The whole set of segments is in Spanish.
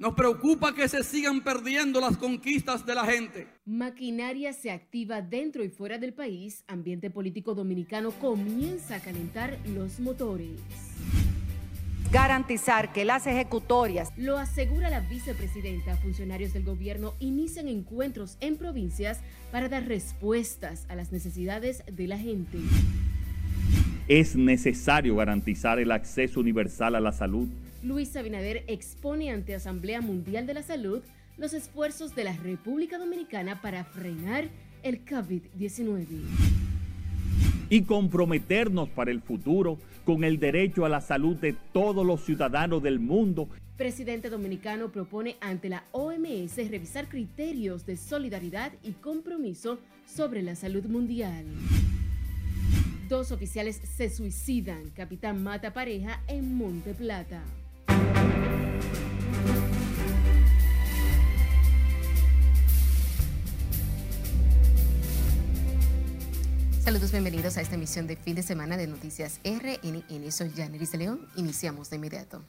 Nos preocupa que se sigan perdiendo las conquistas de la gente. Maquinaria se activa dentro y fuera del país. Ambiente político dominicano comienza a calentar los motores. Garantizar que las ejecutorias. Lo asegura la vicepresidenta. Funcionarios del gobierno inician encuentros en provincias para dar respuestas a las necesidades de la gente. Es necesario garantizar el acceso universal a la salud Luis Abinader expone ante Asamblea Mundial de la Salud los esfuerzos de la República Dominicana para frenar el COVID-19. Y comprometernos para el futuro con el derecho a la salud de todos los ciudadanos del mundo. Presidente dominicano propone ante la OMS revisar criterios de solidaridad y compromiso sobre la salud mundial. Dos oficiales se suicidan. Capitán mata pareja en Monte Plata. Saludos, bienvenidos a esta emisión de fin de semana de Noticias RNN. Soy Janeris de León. Iniciamos de inmediato.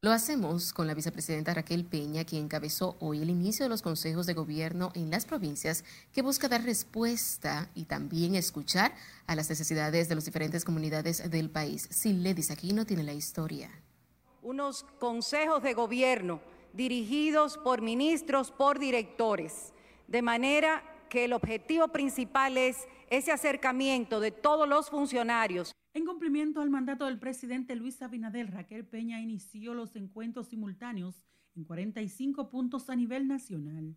Lo hacemos con la vicepresidenta Raquel Peña, quien encabezó hoy el inicio de los consejos de gobierno en las provincias, que busca dar respuesta y también escuchar a las necesidades de las diferentes comunidades del país. aquí no tiene la historia unos consejos de gobierno dirigidos por ministros, por directores, de manera que el objetivo principal es ese acercamiento de todos los funcionarios. En cumplimiento al mandato del presidente Luis Abinadel, Raquel Peña inició los encuentros simultáneos en 45 puntos a nivel nacional.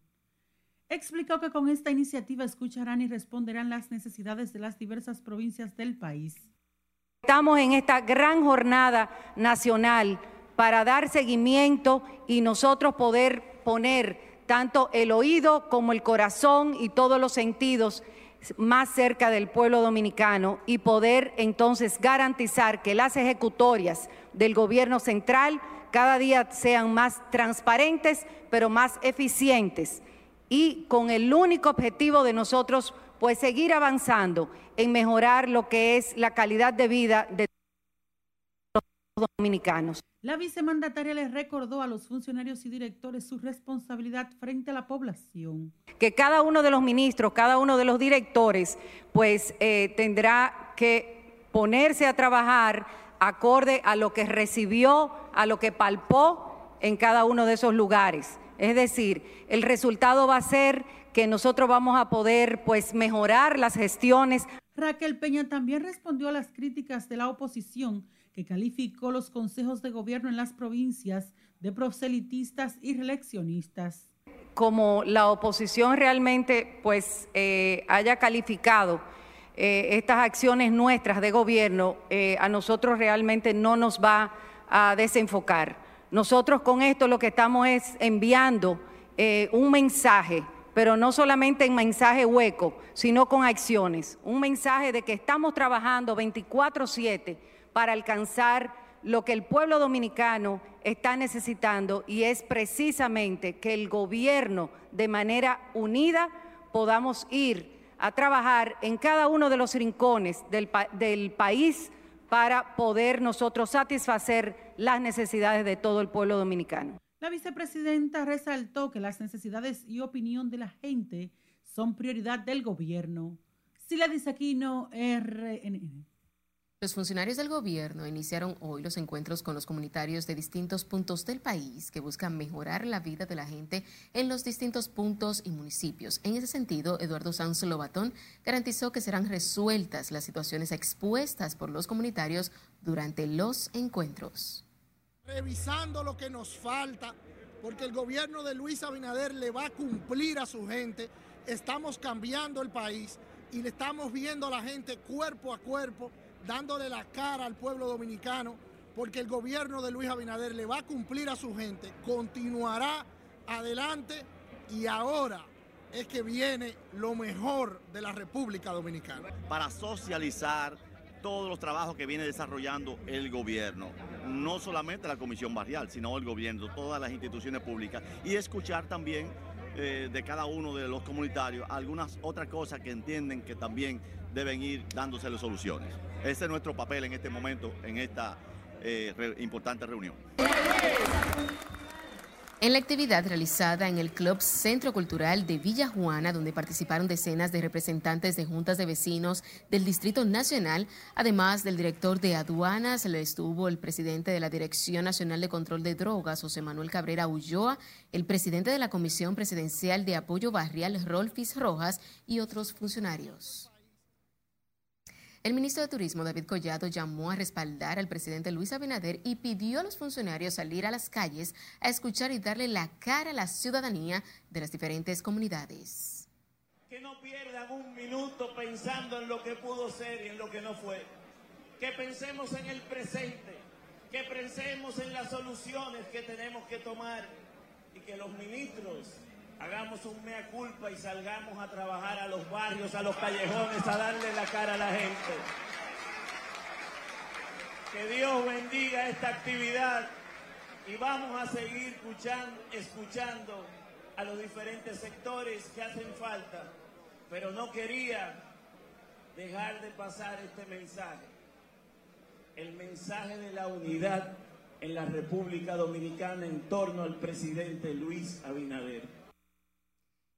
Explicó que con esta iniciativa escucharán y responderán las necesidades de las diversas provincias del país. Estamos en esta gran jornada nacional para dar seguimiento y nosotros poder poner tanto el oído como el corazón y todos los sentidos más cerca del pueblo dominicano y poder entonces garantizar que las ejecutorias del gobierno central cada día sean más transparentes, pero más eficientes y con el único objetivo de nosotros pues seguir avanzando en mejorar lo que es la calidad de vida de los dominicanos. La vicemandataria les recordó a los funcionarios y directores su responsabilidad frente a la población. Que cada uno de los ministros, cada uno de los directores, pues eh, tendrá que ponerse a trabajar acorde a lo que recibió, a lo que palpó en cada uno de esos lugares. Es decir, el resultado va a ser que nosotros vamos a poder pues mejorar las gestiones. Raquel Peña también respondió a las críticas de la oposición que calificó los consejos de gobierno en las provincias de proselitistas y reeleccionistas. Como la oposición realmente pues eh, haya calificado eh, estas acciones nuestras de gobierno, eh, a nosotros realmente no nos va a desenfocar. Nosotros con esto lo que estamos es enviando un mensaje pero no solamente en mensaje hueco, sino con acciones. Un mensaje de que estamos trabajando 24/7 para alcanzar lo que el pueblo dominicano está necesitando y es precisamente que el gobierno de manera unida podamos ir a trabajar en cada uno de los rincones del, del país para poder nosotros satisfacer las necesidades de todo el pueblo dominicano. La vicepresidenta resaltó que las necesidades y opinión de la gente son prioridad del gobierno. Sila RNN. Los funcionarios del gobierno iniciaron hoy los encuentros con los comunitarios de distintos puntos del país que buscan mejorar la vida de la gente en los distintos puntos y municipios. En ese sentido, Eduardo Sanz Lobatón garantizó que serán resueltas las situaciones expuestas por los comunitarios durante los encuentros revisando lo que nos falta, porque el gobierno de Luis Abinader le va a cumplir a su gente. Estamos cambiando el país y le estamos viendo a la gente cuerpo a cuerpo, dándole la cara al pueblo dominicano, porque el gobierno de Luis Abinader le va a cumplir a su gente, continuará adelante y ahora es que viene lo mejor de la República Dominicana. Para socializar todos los trabajos que viene desarrollando el gobierno, no solamente la Comisión Barrial, sino el gobierno, todas las instituciones públicas, y escuchar también eh, de cada uno de los comunitarios algunas otras cosas que entienden que también deben ir dándose soluciones. Ese es nuestro papel en este momento, en esta eh, importante reunión. En la actividad realizada en el Club Centro Cultural de Villa Juana, donde participaron decenas de representantes de juntas de vecinos del Distrito Nacional, además del director de aduanas, le estuvo el presidente de la Dirección Nacional de Control de Drogas, José Manuel Cabrera Ulloa, el presidente de la Comisión Presidencial de Apoyo Barrial, Rolfis Rojas, y otros funcionarios. El ministro de Turismo, David Collado, llamó a respaldar al presidente Luis Abinader y pidió a los funcionarios salir a las calles a escuchar y darle la cara a la ciudadanía de las diferentes comunidades. Que no pierdan un minuto pensando en lo que pudo ser y en lo que no fue. Que pensemos en el presente, que pensemos en las soluciones que tenemos que tomar y que los ministros hagamos un mea culpa y salgamos a trabajar a los barrios, a los callejones, a darle la cara a la gente. Que Dios bendiga esta actividad y vamos a seguir escuchando, a los diferentes sectores que hacen falta, pero no quería dejar de pasar este mensaje, el mensaje de la unidad en la República Dominicana en torno al presidente Luis Abinader.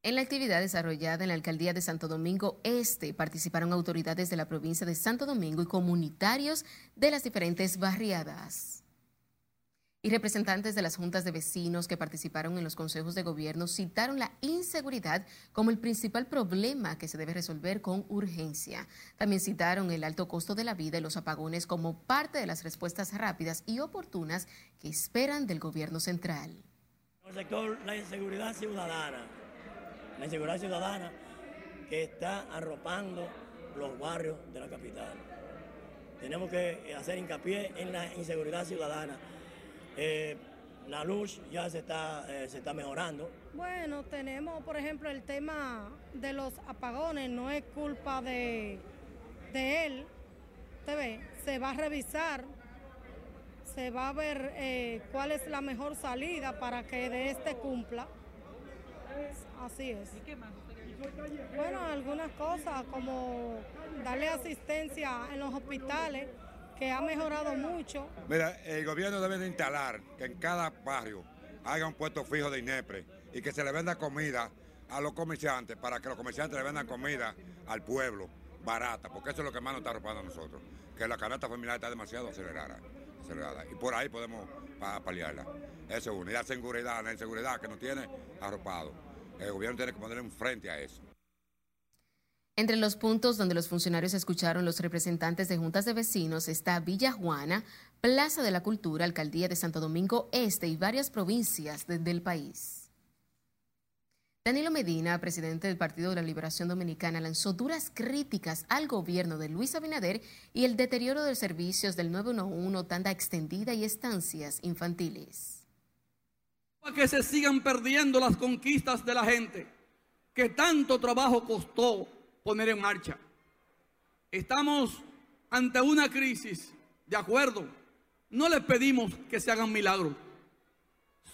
En la actividad desarrollada en la alcaldía de Santo Domingo Este participaron autoridades de la provincia de Santo Domingo y comunitarios de las diferentes barriadas. Y representantes de las juntas de vecinos que participaron en los consejos de gobierno citaron la inseguridad como el principal problema que se debe resolver con urgencia. También citaron el alto costo de la vida y los apagones como parte de las respuestas rápidas y oportunas que esperan del gobierno central. El sector, la inseguridad ciudadana la inseguridad ciudadana que está arropando los barrios de la capital. Tenemos que hacer hincapié en la inseguridad ciudadana. Eh, la luz ya se está, eh, se está mejorando. Bueno, tenemos, por ejemplo, el tema de los apagones, no es culpa de, de él. ¿Te ve? Se va a revisar, se va a ver eh, cuál es la mejor salida para que de este cumpla. Así es. ¿Y qué más? Bueno, algunas cosas como darle asistencia en los hospitales, que ha mejorado mucho. Mira, el gobierno debe de instalar que en cada barrio haya un puesto fijo de INEPRE y que se le venda comida a los comerciantes para que los comerciantes le vendan comida al pueblo barata, porque eso es lo que más nos está arropando a nosotros, que la canasta familiar está demasiado acelerada, acelerada y por ahí podemos paliarla. Eso es una. Y la seguridad, la inseguridad que nos tiene arropado. El gobierno tiene que poner un frente a eso. Entre los puntos donde los funcionarios escucharon los representantes de juntas de vecinos está Villa Juana, Plaza de la Cultura, Alcaldía de Santo Domingo Este y varias provincias del país. Danilo Medina, presidente del Partido de la Liberación Dominicana, lanzó duras críticas al gobierno de Luis Abinader y el deterioro de servicios del 911, tanda extendida y estancias infantiles que se sigan perdiendo las conquistas de la gente que tanto trabajo costó poner en marcha. Estamos ante una crisis, de acuerdo. No le pedimos que se hagan milagros.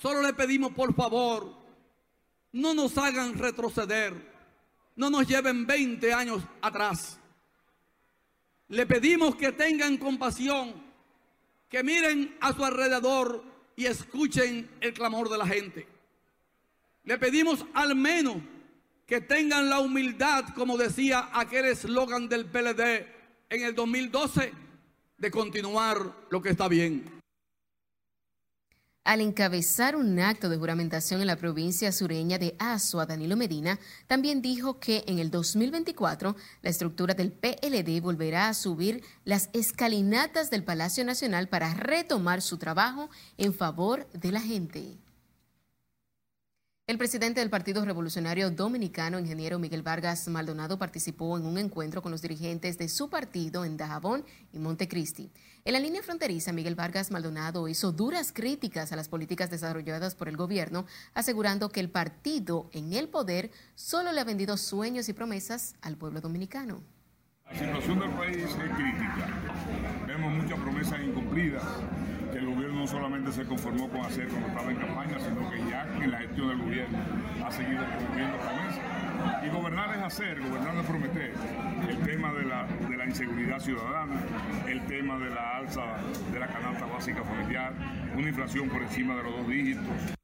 Solo le pedimos, por favor, no nos hagan retroceder. No nos lleven 20 años atrás. Le pedimos que tengan compasión, que miren a su alrededor y escuchen el clamor de la gente. Le pedimos al menos que tengan la humildad, como decía aquel eslogan del PLD en el 2012, de continuar lo que está bien al encabezar un acto de juramentación en la provincia sureña de Azua, Danilo Medina también dijo que en el 2024 la estructura del PLD volverá a subir las escalinatas del Palacio Nacional para retomar su trabajo en favor de la gente. El presidente del Partido Revolucionario Dominicano, ingeniero Miguel Vargas Maldonado, participó en un encuentro con los dirigentes de su partido en Dajabón y Montecristi. En la línea fronteriza, Miguel Vargas Maldonado hizo duras críticas a las políticas desarrolladas por el gobierno, asegurando que el partido en el poder solo le ha vendido sueños y promesas al pueblo dominicano. La situación del país es crítica. Vemos muchas promesas incumplidas solamente se conformó con hacer cuando estaba en campaña, sino que ya en la gestión del gobierno ha seguido cumpliendo promesas. Y gobernar es hacer, gobernar es prometer. El tema de la, de la inseguridad ciudadana, el tema de la alza de la canasta básica familiar, una inflación por encima de los dos dígitos.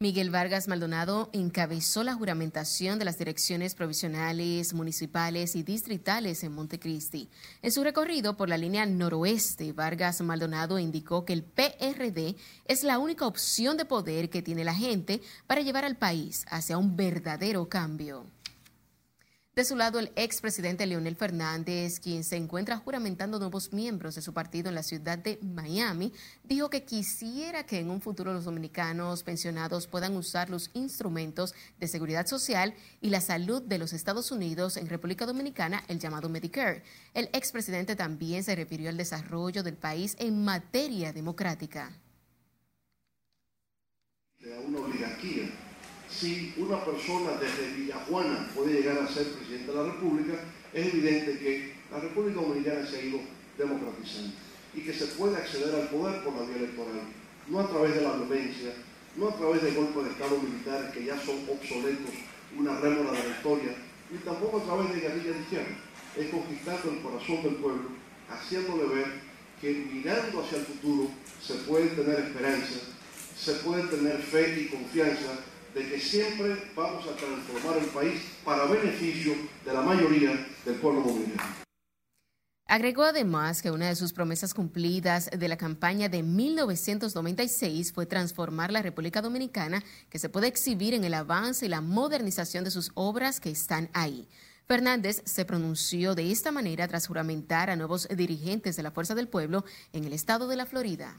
Miguel Vargas Maldonado encabezó la juramentación de las direcciones provisionales, municipales y distritales en Montecristi. En su recorrido por la línea noroeste, Vargas Maldonado indicó que el PRD es la única opción de poder que tiene la gente para llevar al país hacia un verdadero cambio. De su lado, el expresidente Leonel Fernández, quien se encuentra juramentando nuevos miembros de su partido en la ciudad de Miami, dijo que quisiera que en un futuro los dominicanos pensionados puedan usar los instrumentos de seguridad social y la salud de los Estados Unidos en República Dominicana, el llamado Medicare. El expresidente también se refirió al desarrollo del país en materia democrática. Si una persona desde Villajuana puede llegar a ser presidente de la República, es evidente que la República Dominicana se ha ido democratizando y que se puede acceder al poder por la vía electoral, no a través de la violencia, no a través de golpes de Estado militares que ya son obsoletos, una rémora de la historia, ni tampoco a través de guerrillas de izquierda. Es conquistando el corazón del pueblo, haciéndole ver que mirando hacia el futuro se puede tener esperanza, se puede tener fe y confianza de que siempre vamos a transformar el país para beneficio de la mayoría del pueblo. Agregó además que una de sus promesas cumplidas de la campaña de 1996 fue transformar la República Dominicana, que se puede exhibir en el avance y la modernización de sus obras que están ahí. Fernández se pronunció de esta manera tras juramentar a nuevos dirigentes de la Fuerza del Pueblo en el estado de la Florida.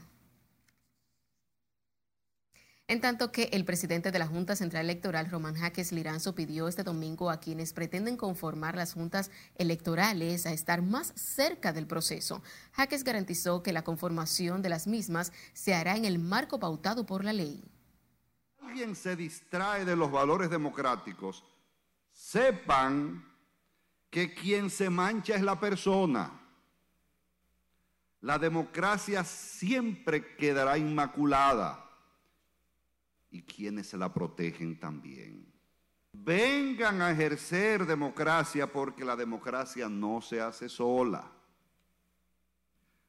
En tanto que el presidente de la Junta Central Electoral, Román Jaques Liranzo, pidió este domingo a quienes pretenden conformar las juntas electorales a estar más cerca del proceso. Jaques garantizó que la conformación de las mismas se hará en el marco pautado por la ley. Alguien se distrae de los valores democráticos, sepan que quien se mancha es la persona. La democracia siempre quedará inmaculada y quienes la protegen también. Vengan a ejercer democracia porque la democracia no se hace sola.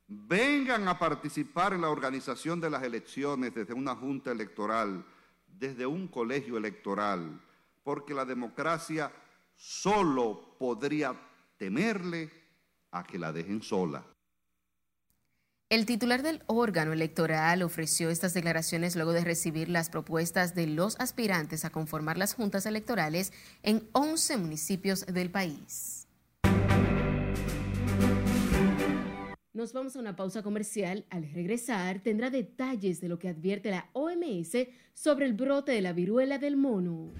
Vengan a participar en la organización de las elecciones desde una junta electoral, desde un colegio electoral, porque la democracia solo podría temerle a que la dejen sola. El titular del órgano electoral ofreció estas declaraciones luego de recibir las propuestas de los aspirantes a conformar las juntas electorales en 11 municipios del país. Nos vamos a una pausa comercial. Al regresar tendrá detalles de lo que advierte la OMS sobre el brote de la viruela del mono.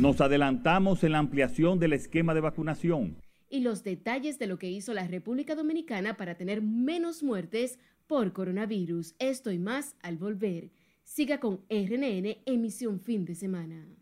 Nos adelantamos en la ampliación del esquema de vacunación y los detalles de lo que hizo la República Dominicana para tener menos muertes por coronavirus. Esto y más al volver. Siga con RNN emisión fin de semana.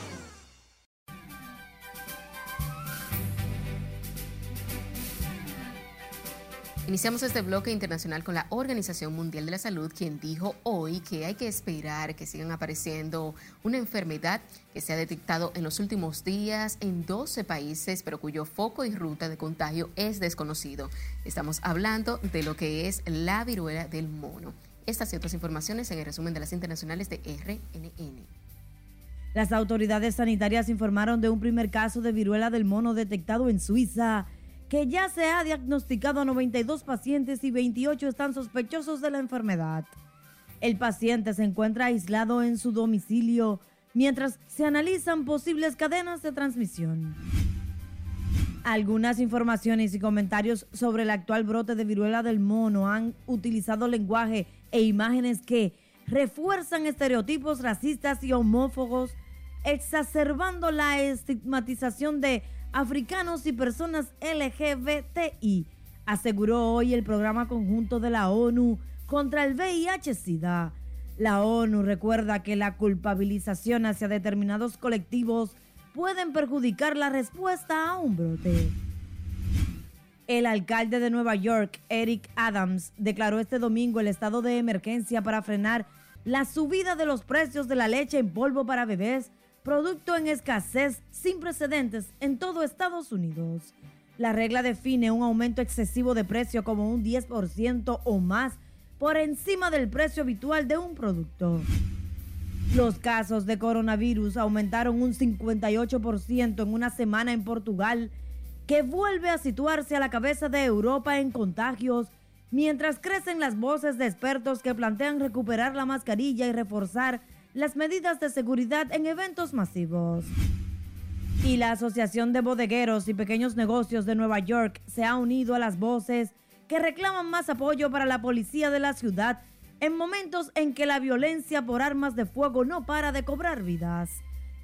Iniciamos este bloque internacional con la Organización Mundial de la Salud, quien dijo hoy que hay que esperar que sigan apareciendo una enfermedad que se ha detectado en los últimos días en 12 países, pero cuyo foco y ruta de contagio es desconocido. Estamos hablando de lo que es la viruela del mono. Estas y otras informaciones en el resumen de las internacionales de RNN. Las autoridades sanitarias informaron de un primer caso de viruela del mono detectado en Suiza que ya se ha diagnosticado a 92 pacientes y 28 están sospechosos de la enfermedad. El paciente se encuentra aislado en su domicilio mientras se analizan posibles cadenas de transmisión. Algunas informaciones y comentarios sobre el actual brote de viruela del mono han utilizado lenguaje e imágenes que refuerzan estereotipos racistas y homófobos, exacerbando la estigmatización de africanos y personas LGBTI, aseguró hoy el programa conjunto de la ONU contra el VIH-Sida. La ONU recuerda que la culpabilización hacia determinados colectivos pueden perjudicar la respuesta a un brote. El alcalde de Nueva York, Eric Adams, declaró este domingo el estado de emergencia para frenar la subida de los precios de la leche en polvo para bebés, producto en escasez sin precedentes en todo Estados Unidos. La regla define un aumento excesivo de precio como un 10% o más por encima del precio habitual de un producto. Los casos de coronavirus aumentaron un 58% en una semana en Portugal, que vuelve a situarse a la cabeza de Europa en contagios, mientras crecen las voces de expertos que plantean recuperar la mascarilla y reforzar las medidas de seguridad en eventos masivos. Y la Asociación de Bodegueros y Pequeños Negocios de Nueva York se ha unido a las voces que reclaman más apoyo para la policía de la ciudad en momentos en que la violencia por armas de fuego no para de cobrar vidas.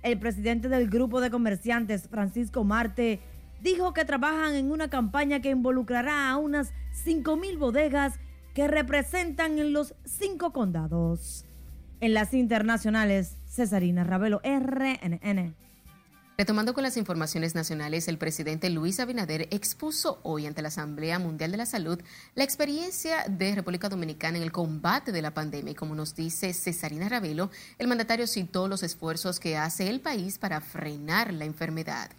El presidente del grupo de comerciantes, Francisco Marte, dijo que trabajan en una campaña que involucrará a unas 5.000 bodegas que representan en los cinco condados. En las internacionales, Cesarina Ravelo, RNN. Retomando con las informaciones nacionales, el presidente Luis Abinader expuso hoy ante la Asamblea Mundial de la Salud la experiencia de República Dominicana en el combate de la pandemia y como nos dice Cesarina Ravelo, el mandatario citó los esfuerzos que hace el país para frenar la enfermedad.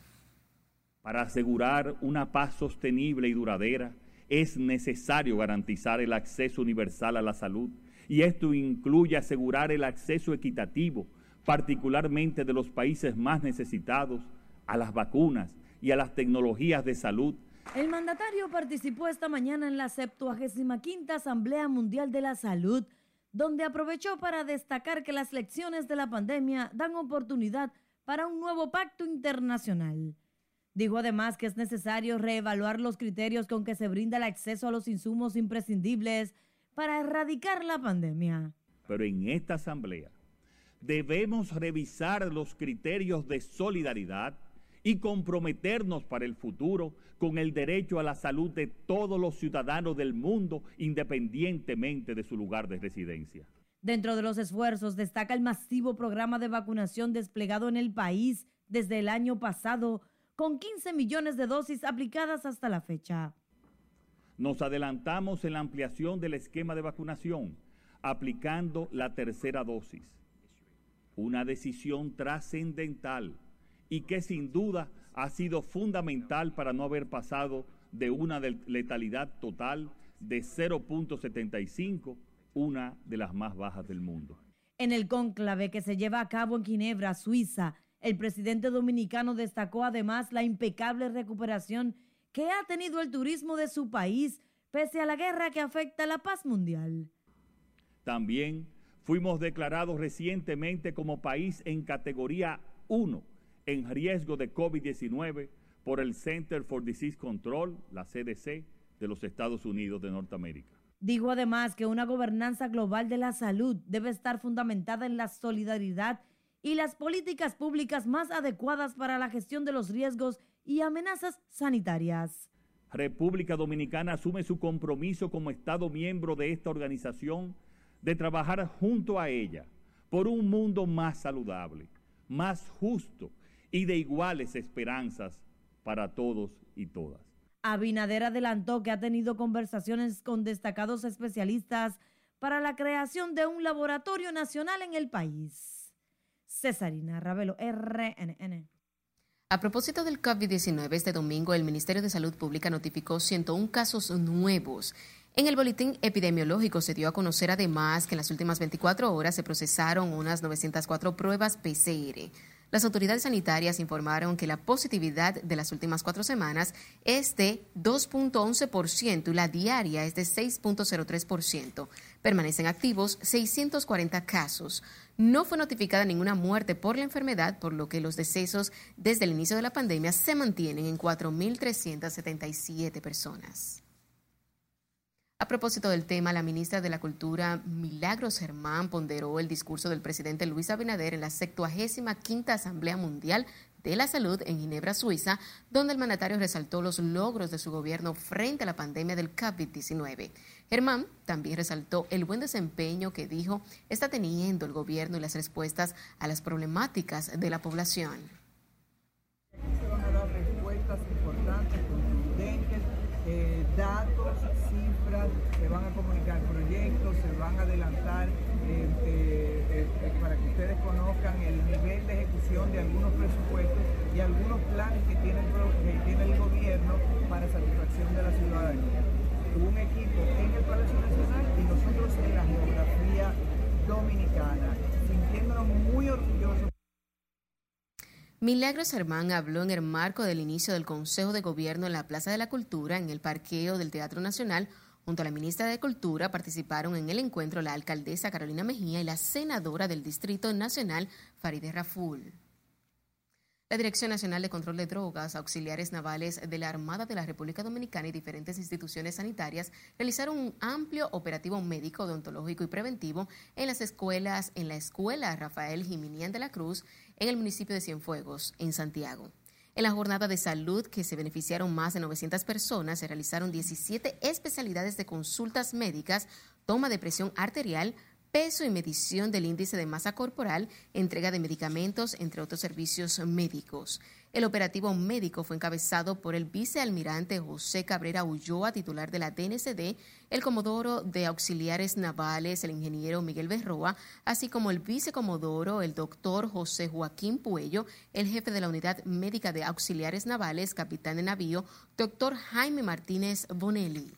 Para asegurar una paz sostenible y duradera, es necesario garantizar el acceso universal a la salud y esto incluye asegurar el acceso equitativo particularmente de los países más necesitados, a las vacunas y a las tecnologías de salud. El mandatario participó esta mañana en la 75 Asamblea Mundial de la Salud, donde aprovechó para destacar que las lecciones de la pandemia dan oportunidad para un nuevo pacto internacional. Dijo además que es necesario reevaluar los criterios con que se brinda el acceso a los insumos imprescindibles para erradicar la pandemia. Pero en esta asamblea debemos revisar los criterios de solidaridad y comprometernos para el futuro con el derecho a la salud de todos los ciudadanos del mundo independientemente de su lugar de residencia. Dentro de los esfuerzos destaca el masivo programa de vacunación desplegado en el país desde el año pasado, con 15 millones de dosis aplicadas hasta la fecha. Nos adelantamos en la ampliación del esquema de vacunación, aplicando la tercera dosis una decisión trascendental y que sin duda ha sido fundamental para no haber pasado de una letalidad total de 0.75, una de las más bajas del mundo. En el cónclave que se lleva a cabo en Ginebra, Suiza, el presidente dominicano destacó además la impecable recuperación que ha tenido el turismo de su país pese a la guerra que afecta la paz mundial. También Fuimos declarados recientemente como país en categoría 1 en riesgo de COVID-19 por el Center for Disease Control, la CDC, de los Estados Unidos de Norteamérica. Dijo además que una gobernanza global de la salud debe estar fundamentada en la solidaridad y las políticas públicas más adecuadas para la gestión de los riesgos y amenazas sanitarias. República Dominicana asume su compromiso como Estado miembro de esta organización de trabajar junto a ella por un mundo más saludable, más justo y de iguales esperanzas para todos y todas. Abinader adelantó que ha tenido conversaciones con destacados especialistas para la creación de un laboratorio nacional en el país. Cesarina Ravelo, RNN. A propósito del COVID-19, este domingo el Ministerio de Salud Pública notificó 101 casos nuevos en el boletín epidemiológico se dio a conocer además que en las últimas 24 horas se procesaron unas 904 pruebas PCR. Las autoridades sanitarias informaron que la positividad de las últimas cuatro semanas es de 2.11% y la diaria es de 6.03%. Permanecen activos 640 casos. No fue notificada ninguna muerte por la enfermedad, por lo que los decesos desde el inicio de la pandemia se mantienen en 4.377 personas. A propósito del tema, la ministra de la Cultura, Milagros Germán, ponderó el discurso del presidente Luis Abinader en la 75 Asamblea Mundial de la Salud en Ginebra, Suiza, donde el mandatario resaltó los logros de su gobierno frente a la pandemia del COVID-19. Germán también resaltó el buen desempeño que dijo está teniendo el gobierno y las respuestas a las problemáticas de la población. Se van a dar respuestas importantes, contundentes, eh, datos, cifras, van a comunicar proyectos, se van a adelantar eh, eh, para que ustedes conozcan el nivel de ejecución de algunos presupuestos y algunos planes que tiene el, gobierno para satisfacción de la ciudadanía. Un equipo en el Palacio Nacional y nosotros en la geografía dominicana, sintiéndonos muy orgullosos. Milagros Germán habló en el marco del inicio del Consejo de Gobierno en la Plaza de la Cultura, en el parqueo del Teatro Nacional. Junto a la ministra de Cultura participaron en el encuentro la alcaldesa Carolina Mejía y la senadora del Distrito Nacional, Farideh Raful. La Dirección Nacional de Control de Drogas, auxiliares navales de la Armada de la República Dominicana y diferentes instituciones sanitarias realizaron un amplio operativo médico, odontológico y preventivo en las escuelas, en la Escuela Rafael Jiminián de la Cruz, en el municipio de Cienfuegos, en Santiago. En la jornada de salud, que se beneficiaron más de 900 personas, se realizaron 17 especialidades de consultas médicas, toma de presión arterial, peso y medición del índice de masa corporal, entrega de medicamentos, entre otros servicios médicos. El operativo médico fue encabezado por el vicealmirante José Cabrera Ulloa, titular de la DNCD, el comodoro de auxiliares navales, el ingeniero Miguel Berroa, así como el vicecomodoro, el doctor José Joaquín Puello, el jefe de la unidad médica de auxiliares navales, capitán de navío, doctor Jaime Martínez Bonelli.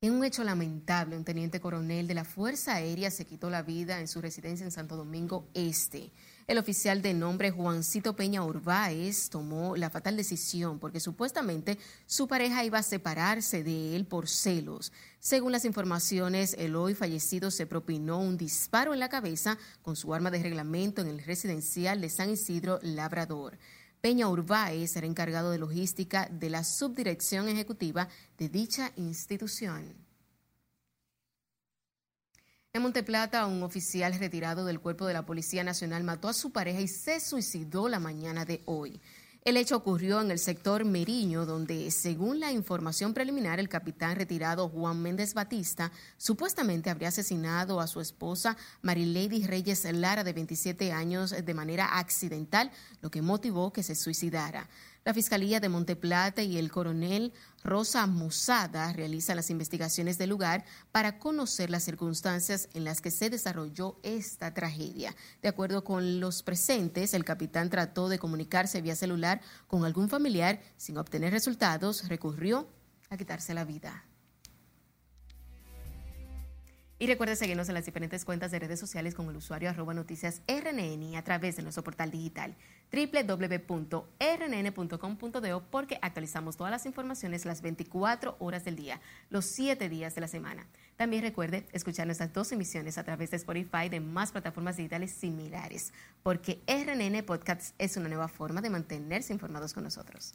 En un hecho lamentable, un teniente coronel de la Fuerza Aérea se quitó la vida en su residencia en Santo Domingo Este. El oficial de nombre Juancito Peña Urbáez tomó la fatal decisión porque supuestamente su pareja iba a separarse de él por celos. Según las informaciones, el hoy fallecido se propinó un disparo en la cabeza con su arma de reglamento en el residencial de San Isidro Labrador. Peña Urbáez será encargado de logística de la subdirección ejecutiva de dicha institución. En Monteplata, un oficial retirado del cuerpo de la Policía Nacional mató a su pareja y se suicidó la mañana de hoy. El hecho ocurrió en el sector Meriño, donde, según la información preliminar, el capitán retirado Juan Méndez Batista supuestamente habría asesinado a su esposa Marilady Reyes Lara, de 27 años, de manera accidental, lo que motivó que se suicidara. La Fiscalía de Monteplata y el coronel Rosa Musada realizan las investigaciones del lugar para conocer las circunstancias en las que se desarrolló esta tragedia. De acuerdo con los presentes, el capitán trató de comunicarse vía celular con algún familiar sin obtener resultados, recurrió a quitarse la vida. Y recuerde seguirnos en las diferentes cuentas de redes sociales con el usuario arroba noticias RNN a través de nuestro portal digital www.rnn.com.do porque actualizamos todas las informaciones las 24 horas del día, los 7 días de la semana. También recuerde escuchar nuestras dos emisiones a través de Spotify y de más plataformas digitales similares, porque RNN Podcasts es una nueva forma de mantenerse informados con nosotros.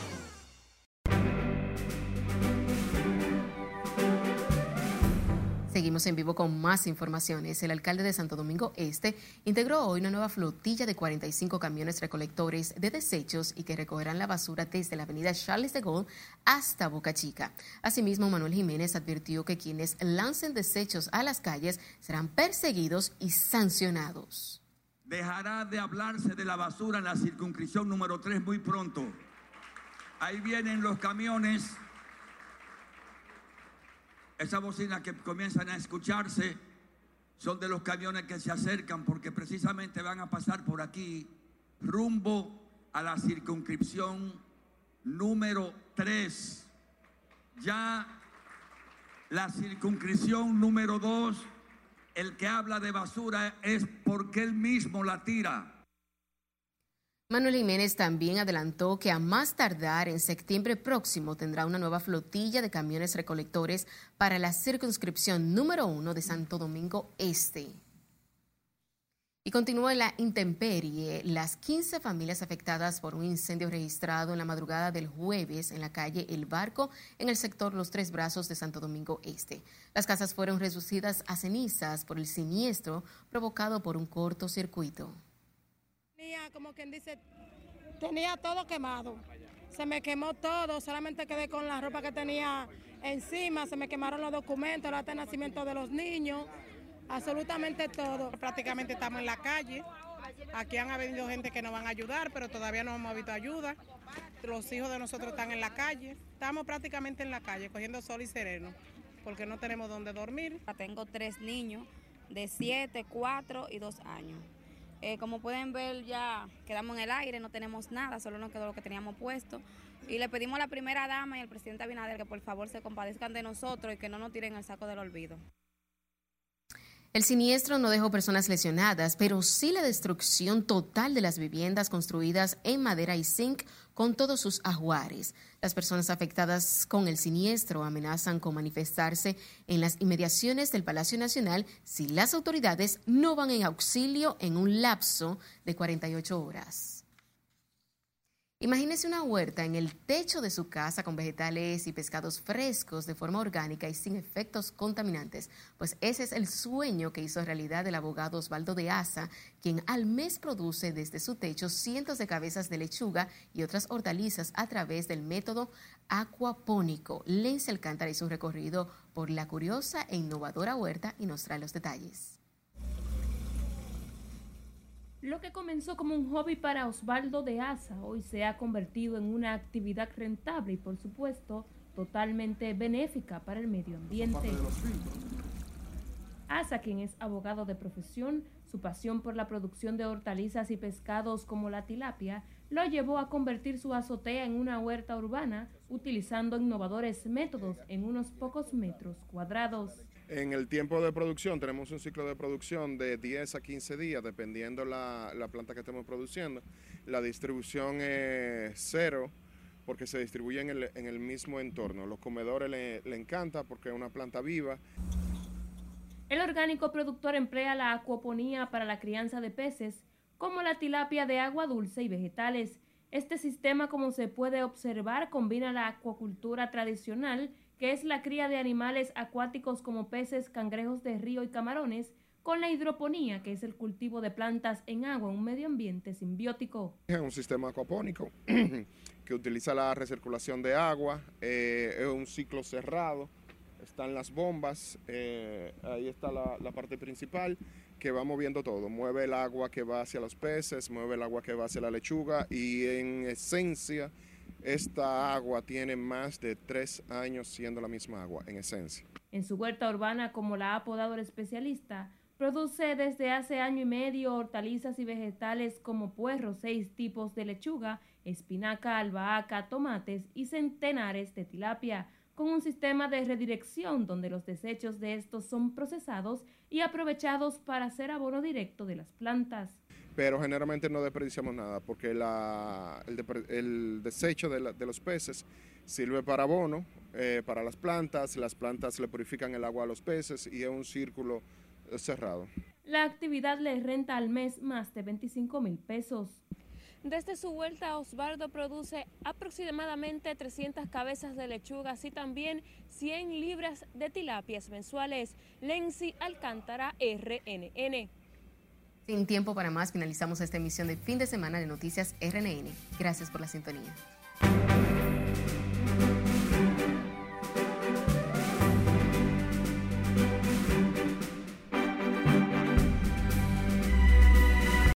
Seguimos en vivo con más informaciones. El alcalde de Santo Domingo Este integró hoy una nueva flotilla de 45 camiones recolectores de desechos y que recogerán la basura desde la avenida Charles de Gaulle hasta Boca Chica. Asimismo, Manuel Jiménez advirtió que quienes lancen desechos a las calles serán perseguidos y sancionados. Dejará de hablarse de la basura en la circunscripción número 3 muy pronto. Ahí vienen los camiones esas bocinas que comienzan a escucharse son de los camiones que se acercan porque precisamente van a pasar por aquí rumbo a la circunscripción número 3. Ya la circunscripción número 2, el que habla de basura es porque él mismo la tira. Manuel Jiménez también adelantó que a más tardar en septiembre próximo tendrá una nueva flotilla de camiones recolectores para la circunscripción número uno de Santo Domingo Este. Y continúa la intemperie. Las 15 familias afectadas por un incendio registrado en la madrugada del jueves en la calle El Barco, en el sector Los Tres Brazos de Santo Domingo Este. Las casas fueron reducidas a cenizas por el siniestro provocado por un cortocircuito. Como quien dice, tenía todo quemado. Se me quemó todo, solamente quedé con la ropa que tenía encima, se me quemaron los documentos, el acta de nacimiento de los niños absolutamente todo. Prácticamente estamos en la calle. Aquí han venido gente que nos van a ayudar, pero todavía no hemos visto ayuda. Los hijos de nosotros están en la calle. Estamos prácticamente en la calle, cogiendo sol y sereno, porque no tenemos dónde dormir. Tengo tres niños de 7, 4 y 2 años. Eh, como pueden ver, ya quedamos en el aire, no tenemos nada, solo nos quedó lo que teníamos puesto. Y le pedimos a la primera dama y al presidente Abinader que por favor se compadezcan de nosotros y que no nos tiren el saco del olvido. El siniestro no dejó personas lesionadas, pero sí la destrucción total de las viviendas construidas en madera y zinc con todos sus ajuares. Las personas afectadas con el siniestro amenazan con manifestarse en las inmediaciones del Palacio Nacional si las autoridades no van en auxilio en un lapso de 48 horas. Imagínese una huerta en el techo de su casa con vegetales y pescados frescos de forma orgánica y sin efectos contaminantes. Pues ese es el sueño que hizo realidad el abogado Osvaldo de Asa, quien al mes produce desde su techo cientos de cabezas de lechuga y otras hortalizas a través del método acuapónico. Lenz Alcántara hizo un recorrido por la curiosa e innovadora huerta y nos trae los detalles. Lo que comenzó como un hobby para Osvaldo de Asa hoy se ha convertido en una actividad rentable y por supuesto totalmente benéfica para el medio ambiente. Asa, quien es abogado de profesión, su pasión por la producción de hortalizas y pescados como la tilapia lo llevó a convertir su azotea en una huerta urbana utilizando innovadores métodos en unos pocos metros cuadrados. En el tiempo de producción tenemos un ciclo de producción de 10 a 15 días, dependiendo la, la planta que estemos produciendo. La distribución es cero porque se distribuye en el, en el mismo entorno. Los comedores le, encanta porque es una planta viva. El orgánico productor emplea la acuaponía para la crianza de peces, como la tilapia de agua dulce y vegetales. Este sistema, como se puede observar, combina la acuacultura tradicional que es la cría de animales acuáticos como peces, cangrejos de río y camarones, con la hidroponía, que es el cultivo de plantas en agua, un medio ambiente simbiótico. Es un sistema acuapónico que utiliza la recirculación de agua, eh, es un ciclo cerrado, están las bombas, eh, ahí está la, la parte principal que va moviendo todo, mueve el agua que va hacia los peces, mueve el agua que va hacia la lechuga y en esencia esta agua tiene más de tres años siendo la misma agua, en esencia. En su huerta urbana, como la ha apodado el especialista, produce desde hace año y medio hortalizas y vegetales como puerro, seis tipos de lechuga, espinaca, albahaca, tomates y centenares de tilapia, con un sistema de redirección donde los desechos de estos son procesados y aprovechados para hacer abono directo de las plantas pero generalmente no desperdiciamos nada porque el, desecho de, los peces sirve para abono, eh, para las plantas, las plantas le purifican el agua a los peces y es un círculo eh, cerrado. La actividad le renta al mes más de 25 mil pesos. Desde su vuelta, Osvaldo produce aproximadamente 300 cabezas de lechugas y también 100 libras de tilapias mensuales. Lenzi Alcántara, RNN. Sin tiempo para más, finalizamos esta emisión de fin de semana de Noticias RNN. Gracias por la sintonía.